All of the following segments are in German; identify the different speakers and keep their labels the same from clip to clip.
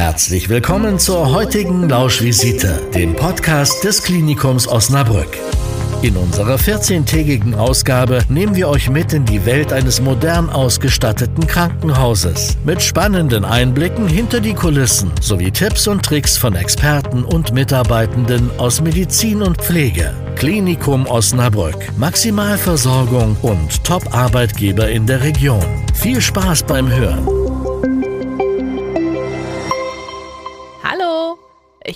Speaker 1: Herzlich willkommen zur heutigen Lauschvisite, dem Podcast des Klinikums Osnabrück. In unserer 14-tägigen Ausgabe nehmen wir euch mit in die Welt eines modern ausgestatteten Krankenhauses mit spannenden Einblicken hinter die Kulissen sowie Tipps und Tricks von Experten und Mitarbeitenden aus Medizin und Pflege. Klinikum Osnabrück, Maximalversorgung und Top-Arbeitgeber in der Region. Viel Spaß beim Hören.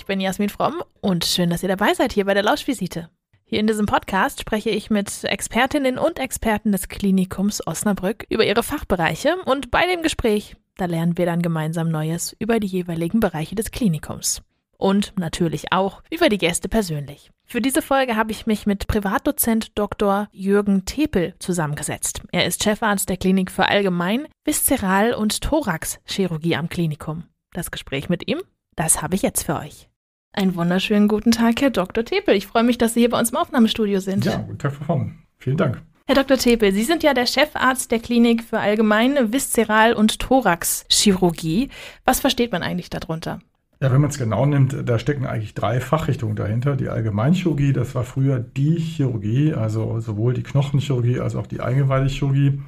Speaker 2: Ich bin Jasmin Fromm und schön, dass ihr dabei seid hier bei der Lauschvisite. Hier in diesem Podcast spreche ich mit Expertinnen und Experten des Klinikums Osnabrück über ihre Fachbereiche und bei dem Gespräch, da lernen wir dann gemeinsam Neues über die jeweiligen Bereiche des Klinikums. Und natürlich auch über die Gäste persönlich. Für diese Folge habe ich mich mit Privatdozent Dr. Jürgen Tepel zusammengesetzt. Er ist Chefarzt der Klinik für Allgemein, Viszeral- und Thoraxchirurgie am Klinikum. Das Gespräch mit ihm, das habe ich jetzt für euch. Einen wunderschönen guten Tag, Herr Dr. Tepel. Ich freue mich, dass Sie hier bei uns im Aufnahmestudio sind.
Speaker 3: Ja, guten Tag, Frau Form. Vielen Dank.
Speaker 2: Herr Dr. Tepel, Sie sind ja der Chefarzt der Klinik für allgemeine Viszeral- und Thoraxchirurgie. Was versteht man eigentlich darunter?
Speaker 3: Ja, wenn man es genau nimmt, da stecken eigentlich drei Fachrichtungen dahinter. Die Allgemeinchirurgie, das war früher die Chirurgie, also sowohl die Knochenchirurgie als auch die Eingeweidechirurgie.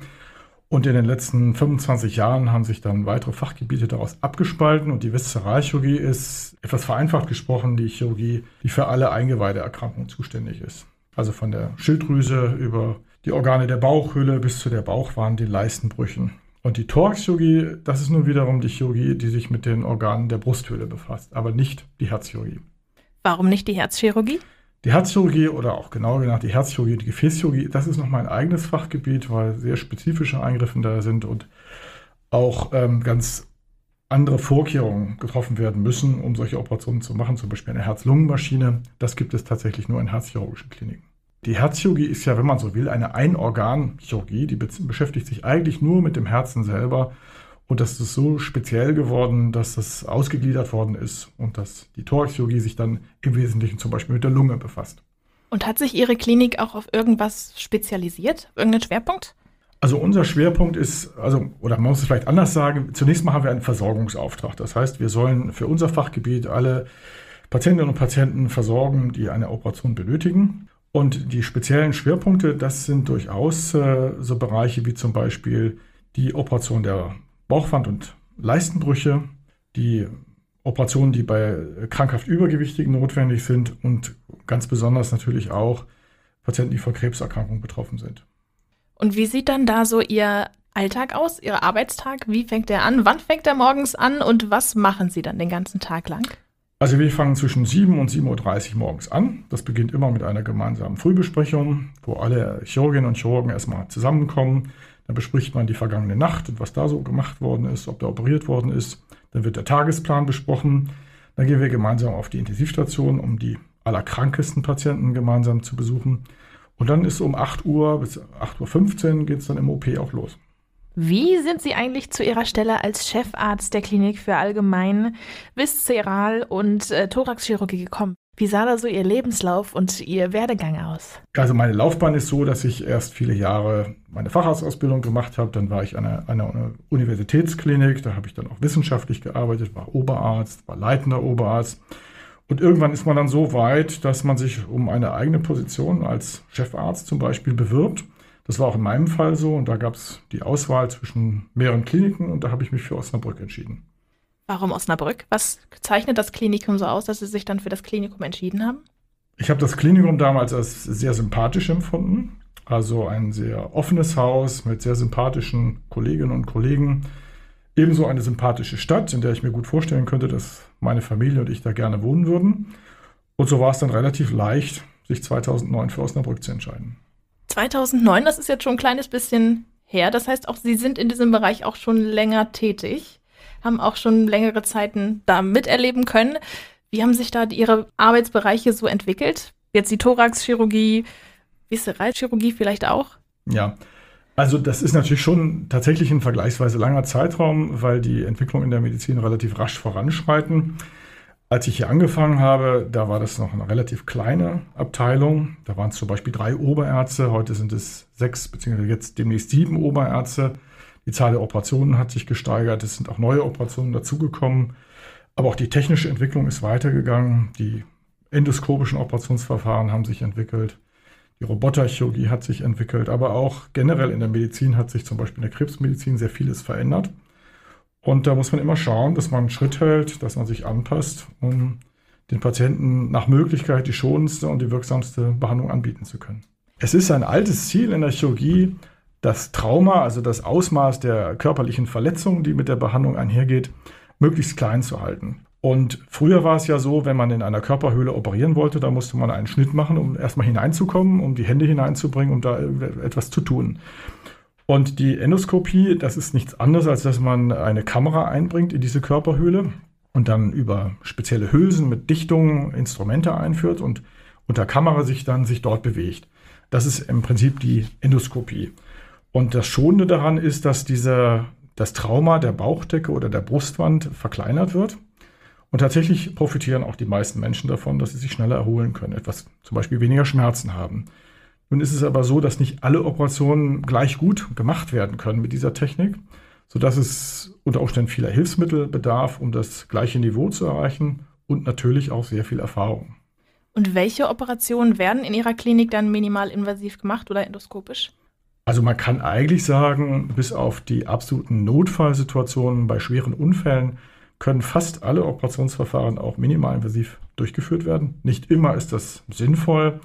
Speaker 3: Und in den letzten 25 Jahren haben sich dann weitere Fachgebiete daraus abgespalten und die Viszeralchirurgie ist, etwas vereinfacht gesprochen, die Chirurgie, die für alle Eingeweideerkrankungen zuständig ist. Also von der Schilddrüse über die Organe der Bauchhöhle bis zu der Bauchwand, den Leistenbrüchen. Und die Thoraxchirurgie, das ist nun wiederum die Chirurgie, die sich mit den Organen der Brusthöhle befasst, aber nicht die Herzchirurgie.
Speaker 2: Warum nicht die Herzchirurgie?
Speaker 3: Die Herzchirurgie oder auch genauer gesagt die Herzchirurgie und die Gefäßchirurgie, das ist noch mein eigenes Fachgebiet, weil sehr spezifische Eingriffe da sind und auch ähm, ganz andere Vorkehrungen getroffen werden müssen, um solche Operationen zu machen, zum Beispiel eine Herz-Lungen-Maschine. Das gibt es tatsächlich nur in herzchirurgischen Kliniken. Die Herzchirurgie ist ja, wenn man so will, eine Einorganchirurgie, die beschäftigt sich eigentlich nur mit dem Herzen selber und das ist so speziell geworden, dass das ausgegliedert worden ist und dass die Thoraxchirurgie sich dann im Wesentlichen zum Beispiel mit der Lunge befasst.
Speaker 2: Und hat sich Ihre Klinik auch auf irgendwas spezialisiert? Irgendeinen Schwerpunkt?
Speaker 3: Also unser Schwerpunkt ist, also, oder man muss es vielleicht anders sagen, zunächst mal haben wir einen Versorgungsauftrag. Das heißt, wir sollen für unser Fachgebiet alle Patientinnen und Patienten versorgen, die eine Operation benötigen. Und die speziellen Schwerpunkte, das sind durchaus äh, so Bereiche wie zum Beispiel die Operation der Bauchwand- und Leistenbrüche, die Operationen, die bei krankhaft Übergewichtigen notwendig sind und ganz besonders natürlich auch Patienten, die von Krebserkrankungen betroffen sind.
Speaker 2: Und wie sieht dann da so Ihr Alltag aus, Ihr Arbeitstag? Wie fängt er an? Wann fängt er morgens an und was machen Sie dann den ganzen Tag lang?
Speaker 3: Also wir fangen zwischen 7 und 7.30 Uhr morgens an. Das beginnt immer mit einer gemeinsamen Frühbesprechung, wo alle Chirurginnen und Chirurgen erstmal zusammenkommen, dann bespricht man die vergangene Nacht und was da so gemacht worden ist, ob da operiert worden ist. Dann wird der Tagesplan besprochen. Dann gehen wir gemeinsam auf die Intensivstation, um die allerkrankesten Patienten gemeinsam zu besuchen. Und dann ist um 8 Uhr bis 8.15 Uhr geht es dann im OP auch los.
Speaker 2: Wie sind Sie eigentlich zu Ihrer Stelle als Chefarzt der Klinik für Allgemein, Viszeral- und äh, Thoraxchirurgie gekommen? Wie sah da so Ihr Lebenslauf und Ihr Werdegang aus?
Speaker 3: Also meine Laufbahn ist so, dass ich erst viele Jahre meine Facharztausbildung gemacht habe. Dann war ich an einer, einer Universitätsklinik, da habe ich dann auch wissenschaftlich gearbeitet, war Oberarzt, war leitender Oberarzt. Und irgendwann ist man dann so weit, dass man sich um eine eigene Position als Chefarzt zum Beispiel bewirbt. Das war auch in meinem Fall so und da gab es die Auswahl zwischen mehreren Kliniken und da habe ich mich für Osnabrück entschieden.
Speaker 2: Warum Osnabrück? Was zeichnet das Klinikum so aus, dass Sie sich dann für das Klinikum entschieden haben?
Speaker 3: Ich habe das Klinikum damals als sehr sympathisch empfunden. Also ein sehr offenes Haus mit sehr sympathischen Kolleginnen und Kollegen. Ebenso eine sympathische Stadt, in der ich mir gut vorstellen könnte, dass meine Familie und ich da gerne wohnen würden. Und so war es dann relativ leicht, sich 2009 für Osnabrück zu entscheiden.
Speaker 2: 2009, das ist jetzt schon ein kleines bisschen her. Das heißt auch, Sie sind in diesem Bereich auch schon länger tätig haben auch schon längere Zeiten da miterleben können. Wie haben sich da Ihre Arbeitsbereiche so entwickelt? Jetzt die Thoraxchirurgie, Viszeralchirurgie vielleicht auch?
Speaker 3: Ja, also das ist natürlich schon tatsächlich ein vergleichsweise langer Zeitraum, weil die Entwicklung in der Medizin relativ rasch voranschreiten. Als ich hier angefangen habe, da war das noch eine relativ kleine Abteilung. Da waren es zum Beispiel drei Oberärzte, heute sind es sechs, beziehungsweise jetzt demnächst sieben Oberärzte. Die Zahl der Operationen hat sich gesteigert, es sind auch neue Operationen dazugekommen. Aber auch die technische Entwicklung ist weitergegangen. Die endoskopischen Operationsverfahren haben sich entwickelt. Die Roboterchirurgie hat sich entwickelt. Aber auch generell in der Medizin hat sich zum Beispiel in der Krebsmedizin sehr vieles verändert. Und da muss man immer schauen, dass man einen Schritt hält, dass man sich anpasst, um den Patienten nach Möglichkeit die schonendste und die wirksamste Behandlung anbieten zu können. Es ist ein altes Ziel in der Chirurgie, das Trauma, also das Ausmaß der körperlichen Verletzung, die mit der Behandlung einhergeht, möglichst klein zu halten. Und früher war es ja so, wenn man in einer Körperhöhle operieren wollte, da musste man einen Schnitt machen, um erstmal hineinzukommen, um die Hände hineinzubringen, um da etwas zu tun. Und die Endoskopie, das ist nichts anderes, als dass man eine Kamera einbringt in diese Körperhöhle und dann über spezielle Hülsen mit Dichtungen Instrumente einführt und unter Kamera sich dann sich dort bewegt. Das ist im Prinzip die Endoskopie. Und das Schonende daran ist, dass dieser, das Trauma der Bauchdecke oder der Brustwand verkleinert wird. Und tatsächlich profitieren auch die meisten Menschen davon, dass sie sich schneller erholen können, etwas zum Beispiel weniger Schmerzen haben. Nun ist es aber so, dass nicht alle Operationen gleich gut gemacht werden können mit dieser Technik, sodass es unter Umständen vieler Hilfsmittel bedarf, um das gleiche Niveau zu erreichen und natürlich auch sehr viel Erfahrung.
Speaker 2: Und welche Operationen werden in Ihrer Klinik dann minimalinvasiv gemacht oder endoskopisch?
Speaker 3: Also man kann eigentlich sagen, bis auf die absoluten Notfallsituationen bei schweren Unfällen können fast alle Operationsverfahren auch minimalinvasiv durchgeführt werden. Nicht immer ist das sinnvoll.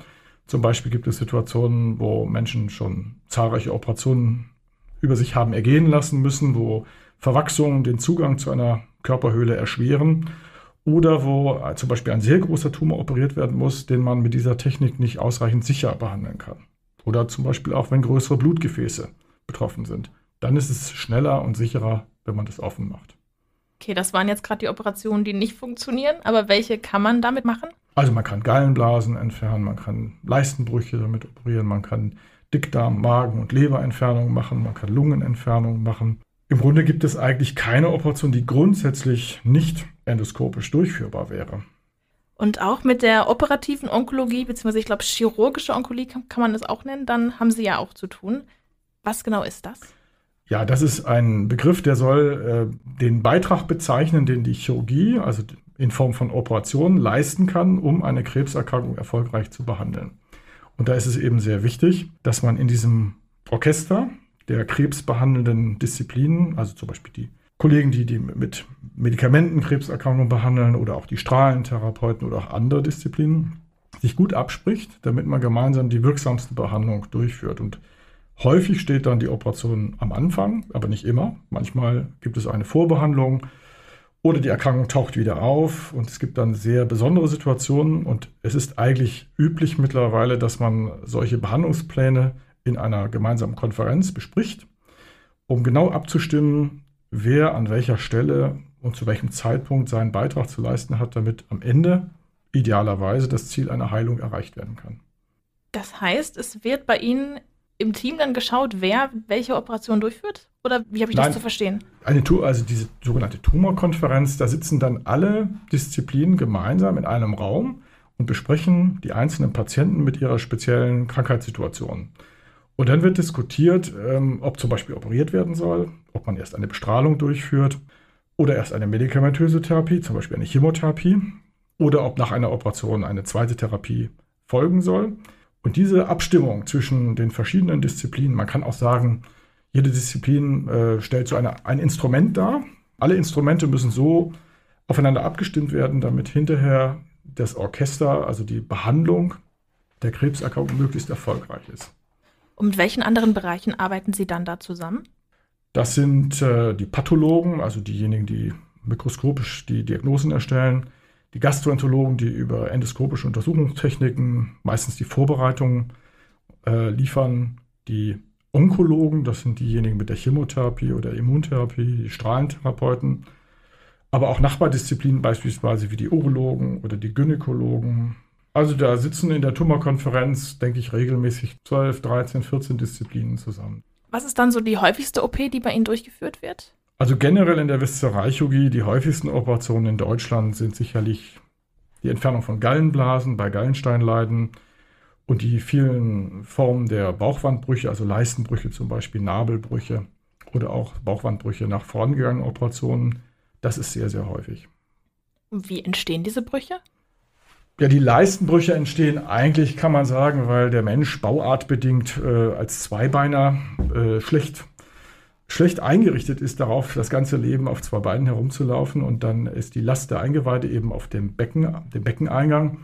Speaker 3: Zum Beispiel gibt es Situationen, wo Menschen schon zahlreiche Operationen über sich haben ergehen lassen müssen, wo Verwachsungen den Zugang zu einer Körperhöhle erschweren oder wo zum Beispiel ein sehr großer Tumor operiert werden muss, den man mit dieser Technik nicht ausreichend sicher behandeln kann. Oder zum Beispiel auch, wenn größere Blutgefäße betroffen sind. Dann ist es schneller und sicherer, wenn man das offen macht.
Speaker 2: Okay, das waren jetzt gerade die Operationen, die nicht funktionieren, aber welche kann man damit machen?
Speaker 3: Also man kann Gallenblasen entfernen, man kann Leistenbrüche damit operieren, man kann Dickdarm, Magen- und Leberentfernungen machen, man kann Lungenentfernungen machen. Im Grunde gibt es eigentlich keine Operation, die grundsätzlich nicht endoskopisch durchführbar wäre.
Speaker 2: Und auch mit der operativen Onkologie, beziehungsweise ich glaube chirurgische Onkologie kann, kann man das auch nennen, dann haben Sie ja auch zu tun. Was genau ist das?
Speaker 3: Ja, das ist ein Begriff, der soll äh, den Beitrag bezeichnen, den die Chirurgie, also in Form von Operationen, leisten kann, um eine Krebserkrankung erfolgreich zu behandeln. Und da ist es eben sehr wichtig, dass man in diesem Orchester der krebsbehandelnden Disziplinen, also zum Beispiel die Kollegen, die, die mit Medikamenten Krebserkrankungen behandeln oder auch die Strahlentherapeuten oder auch andere Disziplinen, sich gut abspricht, damit man gemeinsam die wirksamste Behandlung durchführt. Und häufig steht dann die Operation am Anfang, aber nicht immer. Manchmal gibt es eine Vorbehandlung oder die Erkrankung taucht wieder auf und es gibt dann sehr besondere Situationen und es ist eigentlich üblich mittlerweile, dass man solche Behandlungspläne in einer gemeinsamen Konferenz bespricht, um genau abzustimmen, wer an welcher Stelle und zu welchem Zeitpunkt seinen Beitrag zu leisten hat, damit am Ende idealerweise das Ziel einer Heilung erreicht werden kann.
Speaker 2: Das heißt, es wird bei Ihnen im Team dann geschaut, wer welche Operation durchführt? Oder wie habe ich Nein, das zu verstehen?
Speaker 3: Eine also diese sogenannte Tumorkonferenz, da sitzen dann alle Disziplinen gemeinsam in einem Raum und besprechen die einzelnen Patienten mit ihrer speziellen Krankheitssituation. Und dann wird diskutiert, ähm, ob zum Beispiel operiert werden soll, ob man erst eine Bestrahlung durchführt oder erst eine medikamentöse Therapie, zum Beispiel eine Chemotherapie, oder ob nach einer Operation eine zweite Therapie folgen soll. Und diese Abstimmung zwischen den verschiedenen Disziplinen, man kann auch sagen, jede Disziplin äh, stellt so eine, ein Instrument dar. Alle Instrumente müssen so aufeinander abgestimmt werden, damit hinterher das Orchester, also die Behandlung der Krebserkrankung möglichst erfolgreich ist.
Speaker 2: Und mit welchen anderen Bereichen arbeiten Sie dann da zusammen?
Speaker 3: Das sind äh, die Pathologen, also diejenigen, die mikroskopisch die Diagnosen erstellen, die Gastroenterologen, die über endoskopische Untersuchungstechniken meistens die Vorbereitung äh, liefern, die Onkologen, das sind diejenigen mit der Chemotherapie oder Immuntherapie, die Strahlentherapeuten, aber auch Nachbardisziplinen beispielsweise wie die Urologen oder die Gynäkologen. Also da sitzen in der Tumorkonferenz, denke ich, regelmäßig 12, 13, 14 Disziplinen zusammen.
Speaker 2: Was ist dann so die häufigste OP, die bei Ihnen durchgeführt wird?
Speaker 3: Also generell in der Viszeralchirurgie, die häufigsten Operationen in Deutschland sind sicherlich die Entfernung von Gallenblasen bei Gallensteinleiden und die vielen Formen der Bauchwandbrüche, also Leistenbrüche zum Beispiel, Nabelbrüche oder auch Bauchwandbrüche nach vorangegangenen Operationen. Das ist sehr, sehr häufig.
Speaker 2: Wie entstehen diese Brüche?
Speaker 3: Ja, die Leistenbrüche entstehen eigentlich, kann man sagen, weil der Mensch bauartbedingt äh, als Zweibeiner äh, schlecht, schlecht eingerichtet ist darauf, das ganze Leben auf zwei Beinen herumzulaufen. Und dann ist die Last der Eingeweide eben auf dem Becken, dem Beckeneingang.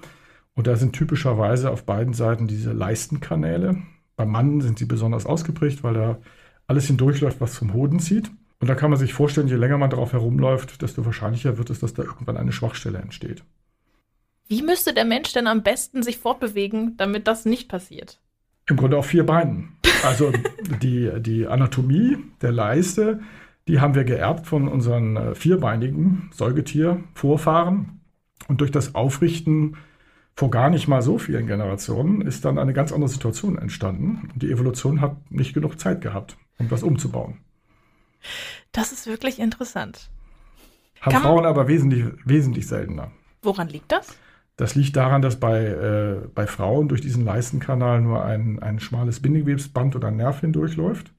Speaker 3: Und da sind typischerweise auf beiden Seiten diese Leistenkanäle. Beim Mann sind sie besonders ausgeprägt, weil da alles hindurchläuft, was vom Hoden zieht. Und da kann man sich vorstellen, je länger man darauf herumläuft, desto wahrscheinlicher wird es, dass da irgendwann eine Schwachstelle entsteht.
Speaker 2: Wie müsste der Mensch denn am besten sich fortbewegen, damit das nicht passiert?
Speaker 3: Im Grunde auf vier Beinen. Also die, die Anatomie der Leiste, die haben wir geerbt von unseren äh, vierbeinigen Säugetiervorfahren. Und durch das Aufrichten vor gar nicht mal so vielen Generationen ist dann eine ganz andere Situation entstanden. Und die Evolution hat nicht genug Zeit gehabt, um das umzubauen.
Speaker 2: Das ist wirklich interessant.
Speaker 3: Haben Frauen aber wesentlich, wesentlich seltener.
Speaker 2: Woran liegt das?
Speaker 3: Das liegt daran, dass bei, äh, bei Frauen durch diesen Leistenkanal nur ein, ein schmales Bindegewebsband oder Nerv hindurchläuft.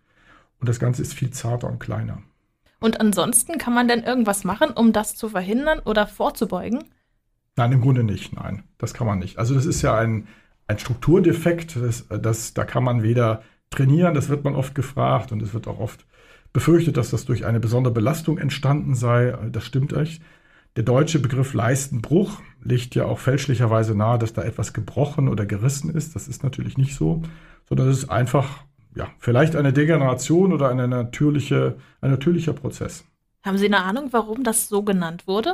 Speaker 3: Und das Ganze ist viel zarter und kleiner.
Speaker 2: Und ansonsten kann man denn irgendwas machen, um das zu verhindern oder vorzubeugen?
Speaker 3: Nein, im Grunde nicht. Nein, das kann man nicht. Also das ist ja ein, ein Strukturdefekt. Das, das, da kann man weder trainieren, das wird man oft gefragt und es wird auch oft befürchtet, dass das durch eine besondere Belastung entstanden sei. Das stimmt echt. Der deutsche Begriff Leistenbruch legt ja auch fälschlicherweise nahe, dass da etwas gebrochen oder gerissen ist. Das ist natürlich nicht so, sondern es ist einfach, ja, vielleicht eine Degeneration oder eine natürliche, ein natürlicher Prozess.
Speaker 2: Haben Sie eine Ahnung, warum das so genannt wurde?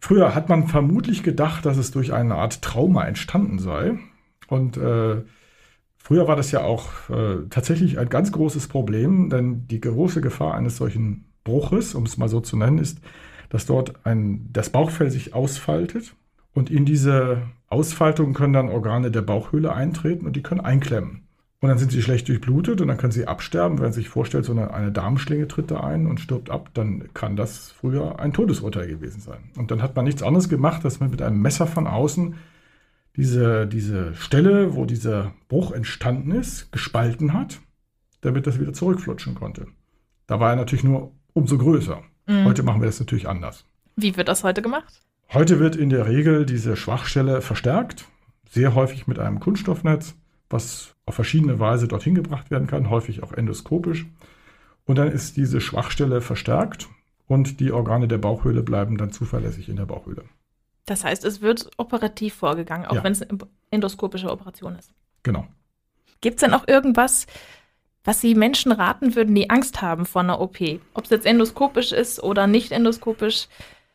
Speaker 3: Früher hat man vermutlich gedacht, dass es durch eine Art Trauma entstanden sei. Und äh, früher war das ja auch äh, tatsächlich ein ganz großes Problem, denn die große Gefahr eines solchen Bruches, um es mal so zu nennen, ist, dass dort ein, das Bauchfell sich ausfaltet und in diese Ausfaltung können dann Organe der Bauchhöhle eintreten und die können einklemmen. Und dann sind sie schlecht durchblutet und dann können sie absterben. Wenn man sich vorstellt, so eine, eine Darmschlinge tritt da ein und stirbt ab, dann kann das früher ein Todesurteil gewesen sein. Und dann hat man nichts anderes gemacht, dass man mit einem Messer von außen diese, diese Stelle, wo dieser Bruch entstanden ist, gespalten hat, damit das wieder zurückflutschen konnte. Da war er natürlich nur umso größer. Mhm. Heute machen wir das natürlich anders.
Speaker 2: Wie wird das heute gemacht?
Speaker 3: Heute wird in der Regel diese Schwachstelle verstärkt, sehr häufig mit einem Kunststoffnetz, was auf verschiedene Weise dorthin gebracht werden kann, häufig auch endoskopisch. Und dann ist diese Schwachstelle verstärkt und die Organe der Bauchhöhle bleiben dann zuverlässig in der Bauchhöhle.
Speaker 2: Das heißt, es wird operativ vorgegangen, auch ja. wenn es eine endoskopische Operation ist.
Speaker 3: Genau.
Speaker 2: Gibt es denn auch irgendwas, was Sie Menschen raten würden, die Angst haben vor einer OP? Ob es jetzt endoskopisch ist oder nicht endoskopisch?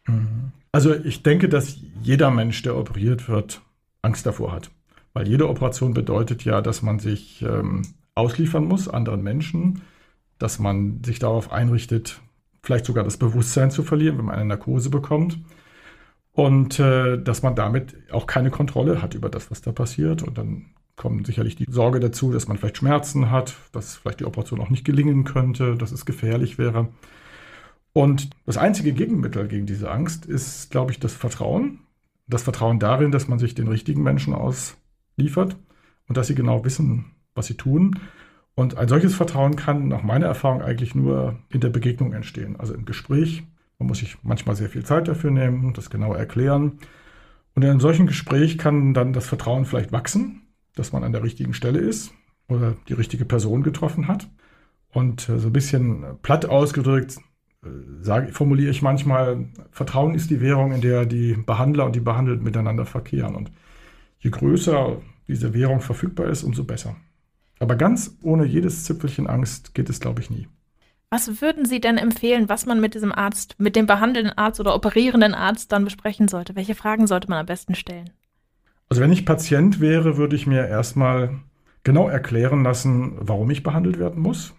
Speaker 3: Mhm. Also ich denke, dass jeder Mensch, der operiert wird, Angst davor hat. Weil jede Operation bedeutet ja, dass man sich ähm, ausliefern muss anderen Menschen, dass man sich darauf einrichtet, vielleicht sogar das Bewusstsein zu verlieren, wenn man eine Narkose bekommt. Und äh, dass man damit auch keine Kontrolle hat über das, was da passiert. Und dann kommt sicherlich die Sorge dazu, dass man vielleicht Schmerzen hat, dass vielleicht die Operation auch nicht gelingen könnte, dass es gefährlich wäre. Und das einzige Gegenmittel gegen diese Angst ist, glaube ich, das Vertrauen. Das Vertrauen darin, dass man sich den richtigen Menschen ausliefert und dass sie genau wissen, was sie tun. Und ein solches Vertrauen kann nach meiner Erfahrung eigentlich nur in der Begegnung entstehen, also im Gespräch. Man muss sich manchmal sehr viel Zeit dafür nehmen, das genau erklären. Und in einem solchen Gespräch kann dann das Vertrauen vielleicht wachsen dass man an der richtigen Stelle ist oder die richtige Person getroffen hat. Und äh, so ein bisschen platt ausgedrückt, äh, sage, formuliere ich manchmal, Vertrauen ist die Währung, in der die Behandler und die Behandelten miteinander verkehren. Und je größer diese Währung verfügbar ist, umso besser. Aber ganz ohne jedes Zipfelchen Angst geht es, glaube ich, nie.
Speaker 2: Was würden Sie denn empfehlen, was man mit diesem Arzt, mit dem behandelnden Arzt oder operierenden Arzt dann besprechen sollte? Welche Fragen sollte man am besten stellen?
Speaker 3: Also wenn ich Patient wäre, würde ich mir erstmal genau erklären lassen, warum ich behandelt werden muss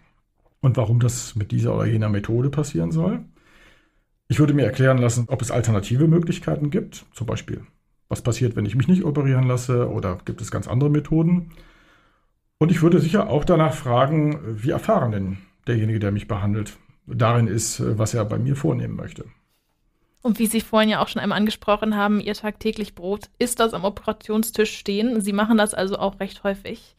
Speaker 3: und warum das mit dieser oder jener Methode passieren soll. Ich würde mir erklären lassen, ob es alternative Möglichkeiten gibt, zum Beispiel, was passiert, wenn ich mich nicht operieren lasse oder gibt es ganz andere Methoden. Und ich würde sicher auch danach fragen, wie erfahren denn derjenige, der mich behandelt, darin ist, was er bei mir vornehmen möchte.
Speaker 2: Und wie Sie vorhin ja auch schon einmal angesprochen haben, Ihr tagtäglich Brot ist das am Operationstisch stehen. Sie machen das also auch recht häufig.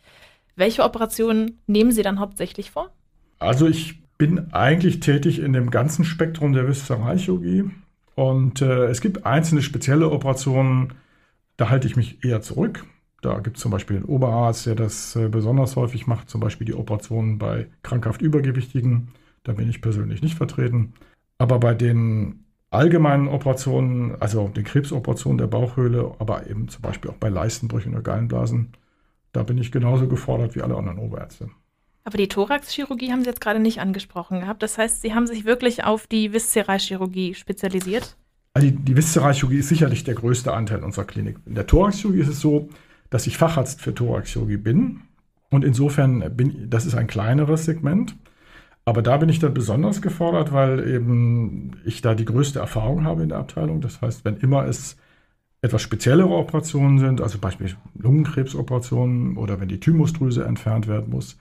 Speaker 2: Welche Operationen nehmen Sie dann hauptsächlich vor?
Speaker 3: Also ich bin eigentlich tätig in dem ganzen Spektrum der Viszeralchirurgie Und äh, es gibt einzelne spezielle Operationen, da halte ich mich eher zurück. Da gibt es zum Beispiel einen Oberarzt, der das äh, besonders häufig macht, zum Beispiel die Operationen bei krankhaft Übergewichtigen. Da bin ich persönlich nicht vertreten. Aber bei den allgemeinen Operationen, also den Krebsoperationen der Bauchhöhle, aber eben zum Beispiel auch bei Leistenbrüchen oder Gallenblasen, da bin ich genauso gefordert wie alle anderen Oberärzte.
Speaker 2: Aber die Thoraxchirurgie haben Sie jetzt gerade nicht angesprochen gehabt. Das heißt, Sie haben sich wirklich auf die Viszeralchirurgie spezialisiert?
Speaker 3: Also die, die Viszeralchirurgie ist sicherlich der größte Anteil unserer Klinik. In der Thoraxchirurgie ist es so, dass ich Facharzt für Thoraxchirurgie bin. Und insofern bin das ist ein kleineres Segment. Aber da bin ich dann besonders gefordert, weil eben ich da die größte Erfahrung habe in der Abteilung. Das heißt, wenn immer es etwas speziellere Operationen sind, also beispielsweise Lungenkrebsoperationen oder wenn die Thymusdrüse entfernt werden muss,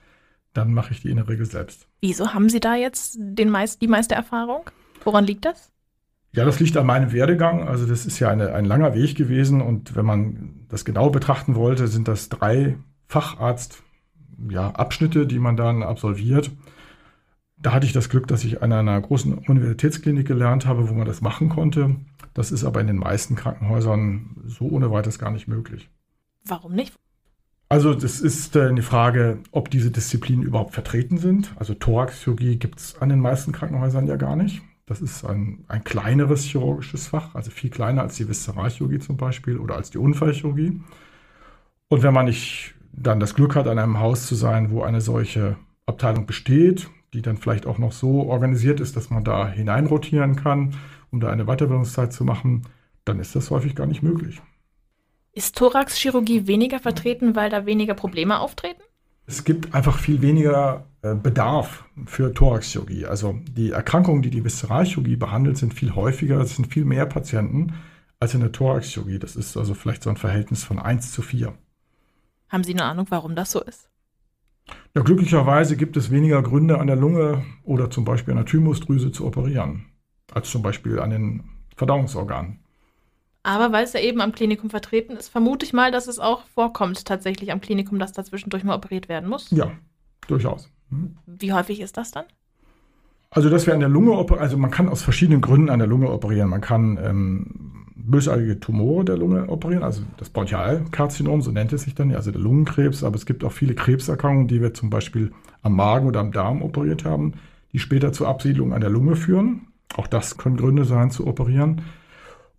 Speaker 3: dann mache ich die in der Regel selbst.
Speaker 2: Wieso haben Sie da jetzt den meist, die meiste Erfahrung? Woran liegt das?
Speaker 3: Ja, das liegt an meinem Werdegang. Also das ist ja eine, ein langer Weg gewesen und wenn man das genau betrachten wollte, sind das drei Facharzt-Abschnitte, ja, die man dann absolviert. Da hatte ich das Glück, dass ich an einer großen Universitätsklinik gelernt habe, wo man das machen konnte. Das ist aber in den meisten Krankenhäusern so ohne weiteres gar nicht möglich.
Speaker 2: Warum nicht?
Speaker 3: Also das ist äh, eine Frage, ob diese Disziplinen überhaupt vertreten sind. Also Thoraxchirurgie gibt es an den meisten Krankenhäusern ja gar nicht. Das ist ein, ein kleineres chirurgisches Fach, also viel kleiner als die Viszeralchirurgie zum Beispiel oder als die Unfallchirurgie. Und wenn man nicht dann das Glück hat, an einem Haus zu sein, wo eine solche Abteilung besteht, die dann vielleicht auch noch so organisiert ist, dass man da hineinrotieren kann, um da eine Weiterbildungszeit zu machen, dann ist das häufig gar nicht möglich.
Speaker 2: Ist Thoraxchirurgie weniger vertreten, weil da weniger Probleme auftreten?
Speaker 3: Es gibt einfach viel weniger äh, Bedarf für Thoraxchirurgie. Also die Erkrankungen, die die Viszeralchirurgie behandelt, sind viel häufiger, es sind viel mehr Patienten als in der Thoraxchirurgie. Das ist also vielleicht so ein Verhältnis von 1 zu 4.
Speaker 2: Haben Sie eine Ahnung, warum das so ist?
Speaker 3: Ja, glücklicherweise gibt es weniger Gründe an der Lunge oder zum Beispiel an der Thymusdrüse zu operieren, als zum Beispiel an den Verdauungsorganen.
Speaker 2: Aber weil es ja eben am Klinikum vertreten ist, vermute ich mal, dass es auch vorkommt tatsächlich am Klinikum, dass da zwischendurch mal operiert werden muss.
Speaker 3: Ja, durchaus. Hm.
Speaker 2: Wie häufig ist das dann?
Speaker 3: Also, dass wir an der Lunge operieren, also man kann aus verschiedenen Gründen an der Lunge operieren. Man kann ähm, bösartige Tumore der Lunge operieren, also das Bronchialkarzinom, so nennt es sich dann, also der Lungenkrebs, aber es gibt auch viele Krebserkrankungen, die wir zum Beispiel am Magen oder am Darm operiert haben, die später zur Absiedlung an der Lunge führen. Auch das können Gründe sein zu operieren.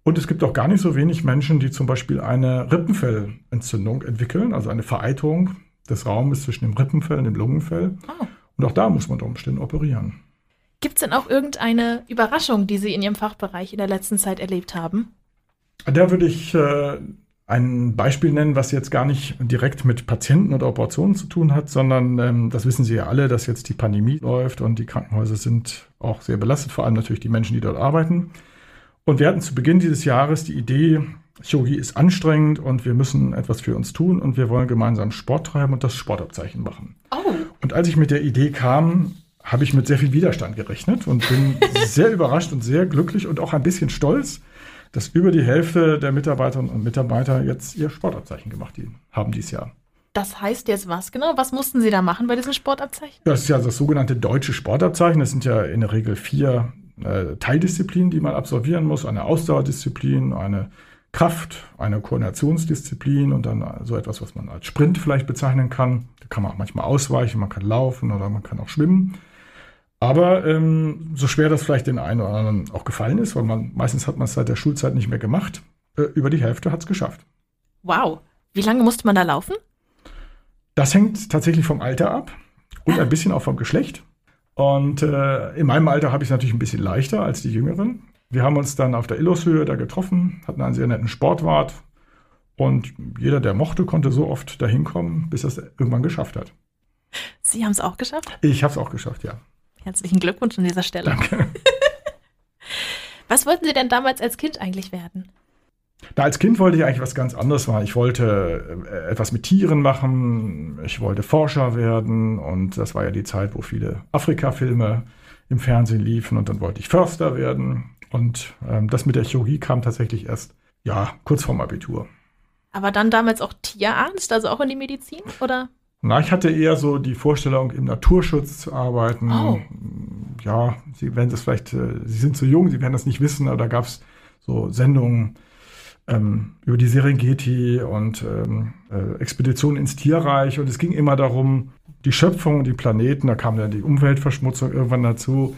Speaker 3: Und es gibt auch gar nicht so wenig Menschen, die zum Beispiel eine Rippenfellentzündung entwickeln, also eine Vereiterung des Raumes zwischen dem Rippenfell und dem Lungenfell. Oh. Und auch da muss man unter Umständen operieren.
Speaker 2: Gibt es denn auch irgendeine Überraschung, die Sie in Ihrem Fachbereich in der letzten Zeit erlebt haben?
Speaker 3: Da würde ich äh, ein Beispiel nennen, was jetzt gar nicht direkt mit Patienten oder Operationen zu tun hat, sondern ähm, das wissen Sie ja alle, dass jetzt die Pandemie läuft und die Krankenhäuser sind auch sehr belastet, vor allem natürlich die Menschen, die dort arbeiten. Und wir hatten zu Beginn dieses Jahres die Idee, Chirurgie ist anstrengend und wir müssen etwas für uns tun und wir wollen gemeinsam Sport treiben und das Sportabzeichen machen. Oh. Und als ich mit der Idee kam, habe ich mit sehr viel Widerstand gerechnet und bin sehr überrascht und sehr glücklich und auch ein bisschen stolz, dass über die Hälfte der Mitarbeiterinnen und Mitarbeiter jetzt ihr Sportabzeichen gemacht haben dieses Jahr.
Speaker 2: Das heißt jetzt was genau? Was mussten Sie da machen bei diesem Sportabzeichen?
Speaker 3: Das ist ja das sogenannte deutsche Sportabzeichen. Das sind ja in der Regel vier äh, Teildisziplinen, die man absolvieren muss. Eine Ausdauerdisziplin, eine Kraft, eine Koordinationsdisziplin und dann so etwas, was man als Sprint vielleicht bezeichnen kann. Da kann man auch manchmal ausweichen, man kann laufen oder man kann auch schwimmen. Aber ähm, so schwer das vielleicht den einen oder anderen auch gefallen ist, weil man meistens hat man es seit der Schulzeit nicht mehr gemacht, äh, über die Hälfte hat es geschafft.
Speaker 2: Wow. Wie lange musste man da laufen?
Speaker 3: Das hängt tatsächlich vom Alter ab und ein bisschen auch vom Geschlecht. Und äh, in meinem Alter habe ich es natürlich ein bisschen leichter als die Jüngeren. Wir haben uns dann auf der Illushöhe da getroffen, hatten einen sehr netten Sportwart und jeder, der mochte, konnte so oft dahin kommen, bis er es irgendwann geschafft hat.
Speaker 2: Sie haben es auch geschafft?
Speaker 3: Ich habe es auch geschafft, ja.
Speaker 2: Herzlichen Glückwunsch an dieser Stelle.
Speaker 3: Danke.
Speaker 2: Was wollten Sie denn damals als Kind eigentlich werden?
Speaker 3: Da als Kind wollte ich eigentlich was ganz anderes machen. Ich wollte äh, etwas mit Tieren machen, ich wollte Forscher werden und das war ja die Zeit, wo viele Afrika-Filme im Fernsehen liefen und dann wollte ich Förster werden und ähm, das mit der Chirurgie kam tatsächlich erst, ja, kurz vorm Abitur.
Speaker 2: Aber dann damals auch Tierarzt, also auch in die Medizin, oder?
Speaker 3: Na, ich hatte eher so die Vorstellung, im Naturschutz zu arbeiten. Oh. Ja, Sie werden das vielleicht, äh, Sie sind zu jung, Sie werden das nicht wissen, aber da gab es so Sendungen ähm, über die Serengeti und ähm, äh, Expeditionen ins Tierreich. Und es ging immer darum, die Schöpfung, die Planeten, da kam dann die Umweltverschmutzung irgendwann dazu.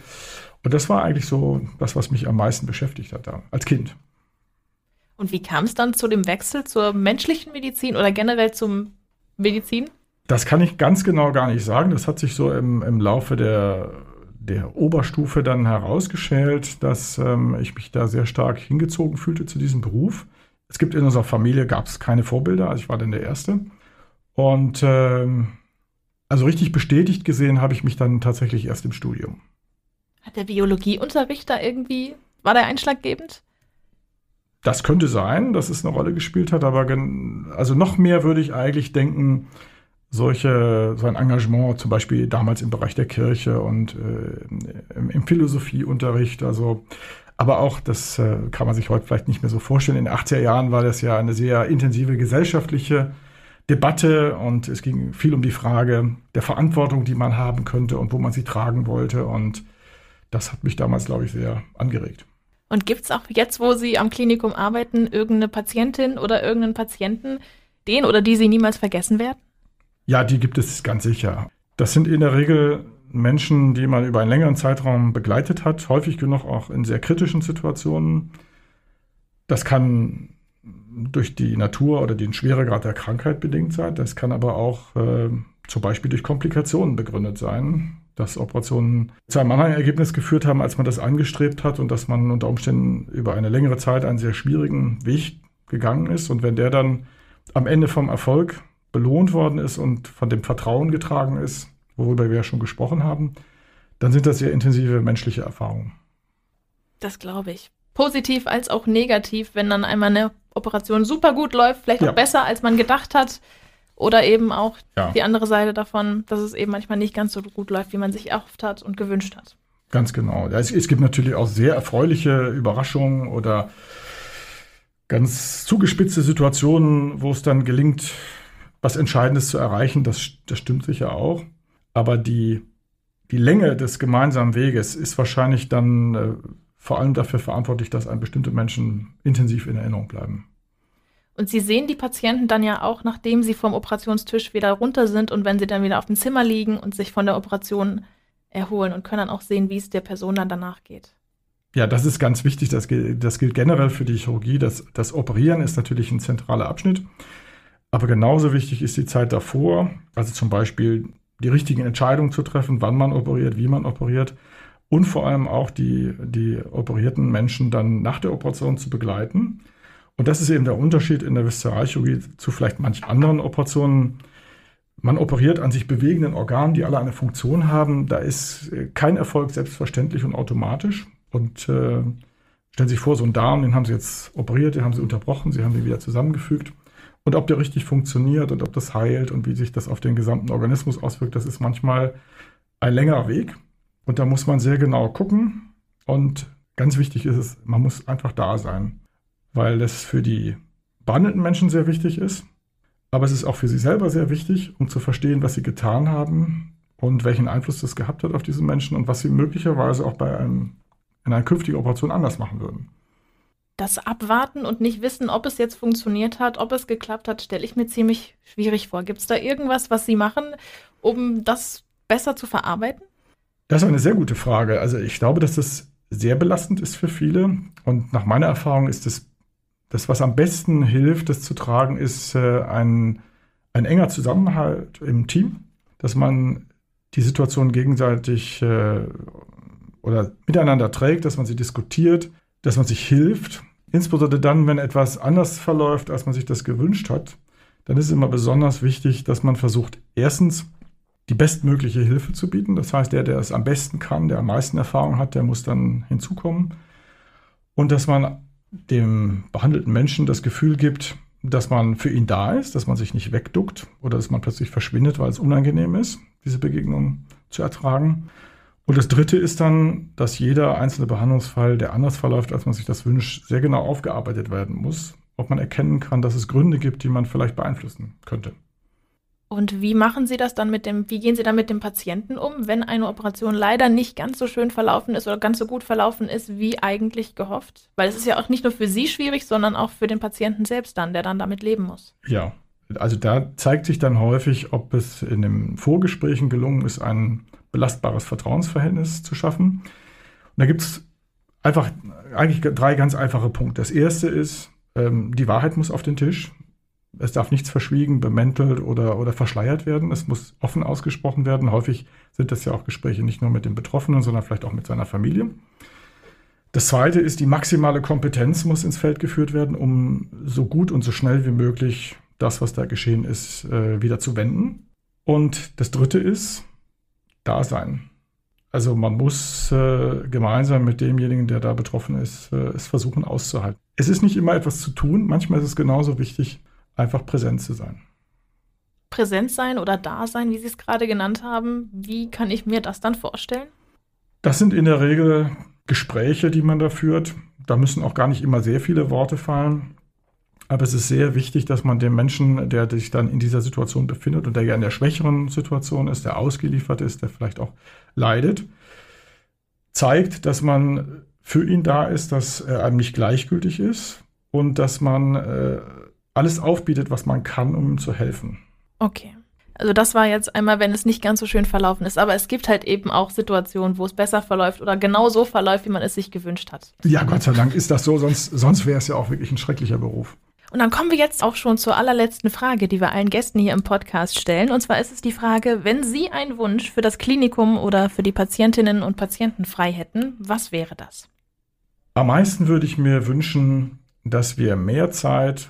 Speaker 3: Und das war eigentlich so das, was mich am meisten beschäftigt hat da, als Kind.
Speaker 2: Und wie kam es dann zu dem Wechsel zur menschlichen Medizin oder generell zum Medizin?
Speaker 3: Das kann ich ganz genau gar nicht sagen. Das hat sich so im, im Laufe der, der Oberstufe dann herausgeschält, dass ähm, ich mich da sehr stark hingezogen fühlte zu diesem Beruf. Es gibt in unserer Familie gab es keine Vorbilder, also ich war dann der Erste. Und ähm, also richtig bestätigt gesehen habe ich mich dann tatsächlich erst im Studium.
Speaker 2: Hat der Biologieunterricht da irgendwie, war der einschlaggebend?
Speaker 3: Das könnte sein, dass es eine Rolle gespielt hat, aber also noch mehr würde ich eigentlich denken, solche, so ein Engagement, zum Beispiel damals im Bereich der Kirche und äh, im, im, Philosophieunterricht, also aber auch, das äh, kann man sich heute vielleicht nicht mehr so vorstellen. In den 80er Jahren war das ja eine sehr intensive gesellschaftliche Debatte und es ging viel um die Frage der Verantwortung, die man haben könnte und wo man sie tragen wollte. Und das hat mich damals, glaube ich, sehr angeregt.
Speaker 2: Und gibt es auch jetzt, wo Sie am Klinikum arbeiten, irgendeine Patientin oder irgendeinen Patienten, den oder die Sie niemals vergessen werden?
Speaker 3: Ja, die gibt es ganz sicher. Das sind in der Regel Menschen, die man über einen längeren Zeitraum begleitet hat, häufig genug auch in sehr kritischen Situationen. Das kann durch die Natur oder den Schweregrad der Krankheit bedingt sein. Das kann aber auch äh, zum Beispiel durch Komplikationen begründet sein, dass Operationen zu einem anderen Ergebnis geführt haben, als man das angestrebt hat und dass man unter Umständen über eine längere Zeit einen sehr schwierigen Weg gegangen ist. Und wenn der dann am Ende vom Erfolg belohnt worden ist und von dem Vertrauen getragen ist, worüber wir ja schon gesprochen haben, dann sind das sehr intensive menschliche Erfahrungen.
Speaker 2: Das glaube ich. Positiv als auch negativ, wenn dann einmal eine Operation super gut läuft, vielleicht ja. auch besser, als man gedacht hat. Oder eben auch ja. die andere Seite davon, dass es eben manchmal nicht ganz so gut läuft, wie man sich erhofft hat und gewünscht hat.
Speaker 3: Ganz genau. Es, es gibt natürlich auch sehr erfreuliche Überraschungen oder ganz zugespitzte Situationen, wo es dann gelingt, was Entscheidendes zu erreichen, das, das stimmt sicher auch. Aber die, die Länge des gemeinsamen Weges ist wahrscheinlich dann äh, vor allem dafür verantwortlich, dass einem bestimmte Menschen intensiv in Erinnerung bleiben.
Speaker 2: Und Sie sehen die Patienten dann ja auch, nachdem sie vom Operationstisch wieder runter sind und wenn sie dann wieder auf dem Zimmer liegen und sich von der Operation erholen und können dann auch sehen, wie es der Person dann danach geht.
Speaker 3: Ja, das ist ganz wichtig. Das, das gilt generell für die Chirurgie. Das, das Operieren ist natürlich ein zentraler Abschnitt. Aber genauso wichtig ist die Zeit davor, also zum Beispiel die richtigen Entscheidungen zu treffen, wann man operiert, wie man operiert und vor allem auch die, die operierten Menschen dann nach der Operation zu begleiten. Und das ist eben der Unterschied in der Viszeralchirurgie zu vielleicht manch anderen Operationen. Man operiert an sich bewegenden Organen, die alle eine Funktion haben. Da ist kein Erfolg selbstverständlich und automatisch. Und äh, stellen Sie sich vor, so einen Darm, den haben Sie jetzt operiert, den haben Sie unterbrochen, Sie haben den wieder zusammengefügt. Und ob der richtig funktioniert und ob das heilt und wie sich das auf den gesamten Organismus auswirkt, das ist manchmal ein längerer Weg. Und da muss man sehr genau gucken. Und ganz wichtig ist es, man muss einfach da sein, weil das für die behandelten Menschen sehr wichtig ist. Aber es ist auch für sie selber sehr wichtig, um zu verstehen, was sie getan haben und welchen Einfluss das gehabt hat auf diese Menschen und was sie möglicherweise auch bei einem, in einer künftigen Operation anders machen würden
Speaker 2: das Abwarten und nicht wissen, ob es jetzt funktioniert hat, ob es geklappt hat, stelle ich mir ziemlich schwierig vor. Gibt es da irgendwas, was Sie machen, um das besser zu verarbeiten?
Speaker 3: Das ist eine sehr gute Frage. Also ich glaube, dass das sehr belastend ist für viele. Und nach meiner Erfahrung ist das, das was am besten hilft, das zu tragen, ist äh, ein, ein enger Zusammenhalt im Team, dass man die Situation gegenseitig äh, oder miteinander trägt, dass man sie diskutiert, dass man sich hilft. Insbesondere dann, wenn etwas anders verläuft, als man sich das gewünscht hat, dann ist es immer besonders wichtig, dass man versucht, erstens die bestmögliche Hilfe zu bieten. Das heißt, der, der es am besten kann, der am meisten Erfahrung hat, der muss dann hinzukommen. Und dass man dem behandelten Menschen das Gefühl gibt, dass man für ihn da ist, dass man sich nicht wegduckt oder dass man plötzlich verschwindet, weil es unangenehm ist, diese Begegnung zu ertragen. Und das Dritte ist dann, dass jeder einzelne Behandlungsfall, der anders verläuft, als man sich das wünscht, sehr genau aufgearbeitet werden muss, ob man erkennen kann, dass es Gründe gibt, die man vielleicht beeinflussen könnte.
Speaker 2: Und wie machen Sie das dann mit dem, wie gehen Sie dann mit dem Patienten um, wenn eine Operation leider nicht ganz so schön verlaufen ist oder ganz so gut verlaufen ist, wie eigentlich gehofft? Weil es ist ja auch nicht nur für Sie schwierig, sondern auch für den Patienten selbst dann, der dann damit leben muss.
Speaker 3: Ja, also da zeigt sich dann häufig, ob es in den Vorgesprächen gelungen ist, ein belastbares Vertrauensverhältnis zu schaffen. Und da gibt es einfach eigentlich drei ganz einfache Punkte. Das erste ist, ähm, die Wahrheit muss auf den Tisch. Es darf nichts verschwiegen, bemäntelt oder, oder verschleiert werden. Es muss offen ausgesprochen werden. Häufig sind das ja auch Gespräche nicht nur mit dem Betroffenen, sondern vielleicht auch mit seiner Familie. Das zweite ist, die maximale Kompetenz muss ins Feld geführt werden, um so gut und so schnell wie möglich das, was da geschehen ist, äh, wieder zu wenden. Und das dritte ist, da sein. Also man muss äh, gemeinsam mit demjenigen, der da betroffen ist, äh, es versuchen auszuhalten. Es ist nicht immer etwas zu tun, manchmal ist es genauso wichtig, einfach präsent zu sein.
Speaker 2: Präsent sein oder da sein, wie Sie es gerade genannt haben, wie kann ich mir das dann vorstellen?
Speaker 3: Das sind in der Regel Gespräche, die man da führt. Da müssen auch gar nicht immer sehr viele Worte fallen. Aber es ist sehr wichtig, dass man dem Menschen, der sich dann in dieser Situation befindet und der ja in der schwächeren Situation ist, der ausgeliefert ist, der vielleicht auch leidet, zeigt, dass man für ihn da ist, dass er einem nicht gleichgültig ist und dass man äh, alles aufbietet, was man kann, um ihm zu helfen.
Speaker 2: Okay. Also das war jetzt einmal, wenn es nicht ganz so schön verlaufen ist. Aber es gibt halt eben auch Situationen, wo es besser verläuft oder genau so verläuft, wie man es sich gewünscht hat.
Speaker 3: Ja, Gott sei Dank ist das so, sonst, sonst wäre es ja auch wirklich ein schrecklicher Beruf.
Speaker 2: Und dann kommen wir jetzt auch schon zur allerletzten Frage, die wir allen Gästen hier im Podcast stellen. Und zwar ist es die Frage, wenn Sie einen Wunsch für das Klinikum oder für die Patientinnen und Patienten frei hätten, was wäre das?
Speaker 3: Am meisten würde ich mir wünschen, dass wir mehr Zeit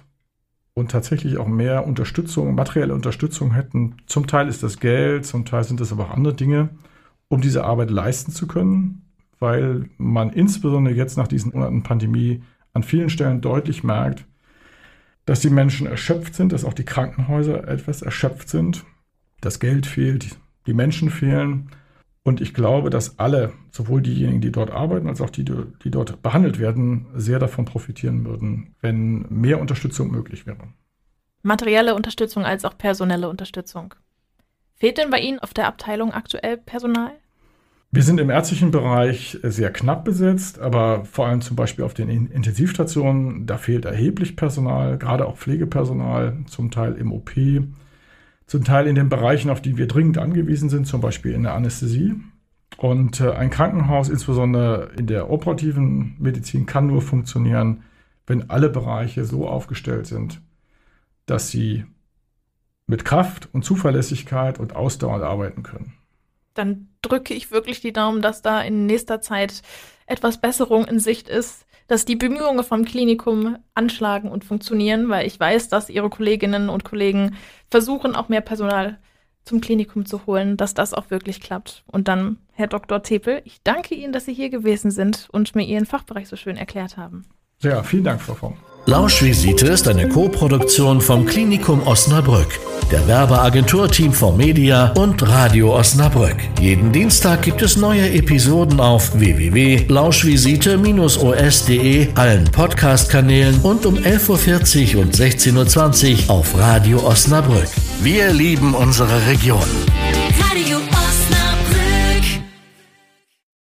Speaker 3: und tatsächlich auch mehr Unterstützung, materielle Unterstützung hätten. Zum Teil ist das Geld, zum Teil sind es aber auch andere Dinge, um diese Arbeit leisten zu können, weil man insbesondere jetzt nach diesen Monaten Pandemie an vielen Stellen deutlich merkt, dass die Menschen erschöpft sind, dass auch die Krankenhäuser etwas erschöpft sind, das Geld fehlt, die Menschen fehlen. Und ich glaube, dass alle, sowohl diejenigen, die dort arbeiten, als auch die, die dort behandelt werden, sehr davon profitieren würden, wenn mehr Unterstützung möglich wäre.
Speaker 2: Materielle Unterstützung als auch personelle Unterstützung. Fehlt denn bei Ihnen auf der Abteilung aktuell Personal?
Speaker 3: Wir sind im ärztlichen Bereich sehr knapp besetzt, aber vor allem zum Beispiel auf den Intensivstationen, da fehlt erheblich Personal, gerade auch Pflegepersonal, zum Teil im OP zum Teil in den Bereichen, auf die wir dringend angewiesen sind, zum Beispiel in der Anästhesie. Und äh, ein Krankenhaus, insbesondere in der operativen Medizin, kann nur funktionieren, wenn alle Bereiche so aufgestellt sind, dass sie mit Kraft und Zuverlässigkeit und Ausdauer arbeiten können.
Speaker 2: Dann drücke ich wirklich die Daumen, dass da in nächster Zeit etwas Besserung in Sicht ist, dass die Bemühungen vom Klinikum anschlagen und funktionieren, weil ich weiß, dass Ihre Kolleginnen und Kollegen versuchen, auch mehr Personal zum Klinikum zu holen, dass das auch wirklich klappt. Und dann, Herr Dr. Tepel, ich danke Ihnen, dass Sie hier gewesen sind und mir Ihren Fachbereich so schön erklärt haben.
Speaker 3: Ja, vielen Dank, Frau Fong.
Speaker 1: Lauschvisite ist eine Co-Produktion vom Klinikum Osnabrück, der Werbeagentur Team 4 Media und Radio Osnabrück. Jeden Dienstag gibt es neue Episoden auf www.lauschvisite-os.de, allen Podcast-Kanälen und um 11.40 Uhr und 16.20 Uhr auf Radio Osnabrück. Wir lieben unsere Region.